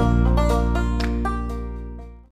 Thank you.